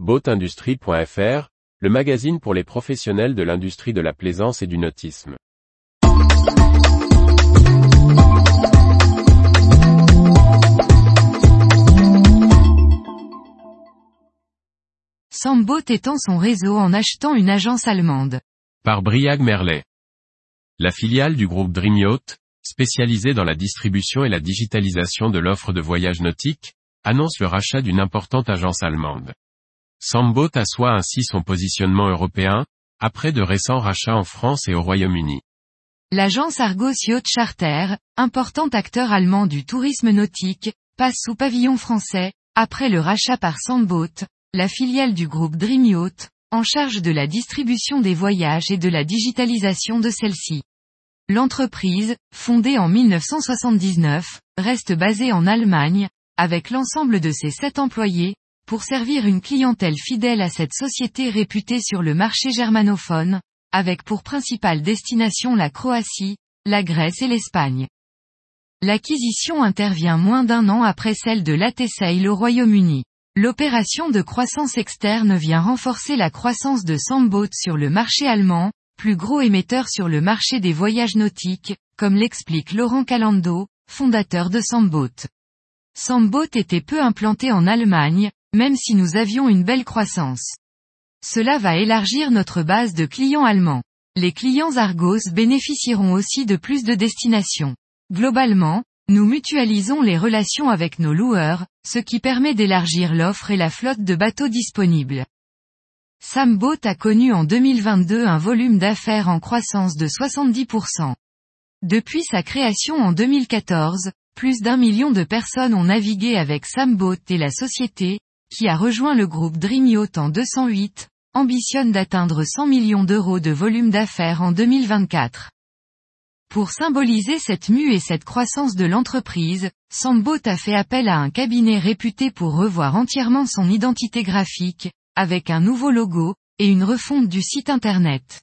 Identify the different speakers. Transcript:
Speaker 1: Boatindustrie.fr, le magazine pour les professionnels de l'industrie de la plaisance et du nautisme.
Speaker 2: Samboat étend son réseau en achetant une agence allemande.
Speaker 1: Par Briag Merlet. La filiale du groupe Dream Yacht, spécialisée dans la distribution et la digitalisation de l'offre de voyage nautique, annonce le rachat d'une importante agence allemande. Samboat assoit ainsi son positionnement européen, après de récents rachats en France et au Royaume-Uni.
Speaker 2: L'agence Argos Yacht Charter, important acteur allemand du tourisme nautique, passe sous pavillon français, après le rachat par Samboat, la filiale du groupe Dream Yacht, en charge de la distribution des voyages et de la digitalisation de celle-ci. L'entreprise, fondée en 1979, reste basée en Allemagne, avec l'ensemble de ses sept employés, pour servir une clientèle fidèle à cette société réputée sur le marché germanophone, avec pour principale destination la Croatie, la Grèce et l'Espagne. L'acquisition intervient moins d'un an après celle de l'Atesail au Royaume-Uni. L'opération de croissance externe vient renforcer la croissance de Samboat sur le marché allemand, plus gros émetteur sur le marché des voyages nautiques, comme l'explique Laurent Calando, fondateur de Samboat. Samboat était peu implanté en Allemagne, même si nous avions une belle croissance. Cela va élargir notre base de clients allemands. Les clients Argos bénéficieront aussi de plus de destinations. Globalement, nous mutualisons les relations avec nos loueurs, ce qui permet d'élargir l'offre et la flotte de bateaux disponibles. Samboat a connu en 2022 un volume d'affaires en croissance de 70%. Depuis sa création en 2014, plus d'un million de personnes ont navigué avec Samboat et la société, qui a rejoint le groupe Dream en 208, ambitionne d'atteindre 100 millions d'euros de volume d'affaires en 2024. Pour symboliser cette mue et cette croissance de l'entreprise, Samboat a fait appel à un cabinet réputé pour revoir entièrement son identité graphique, avec un nouveau logo, et une refonte du site internet.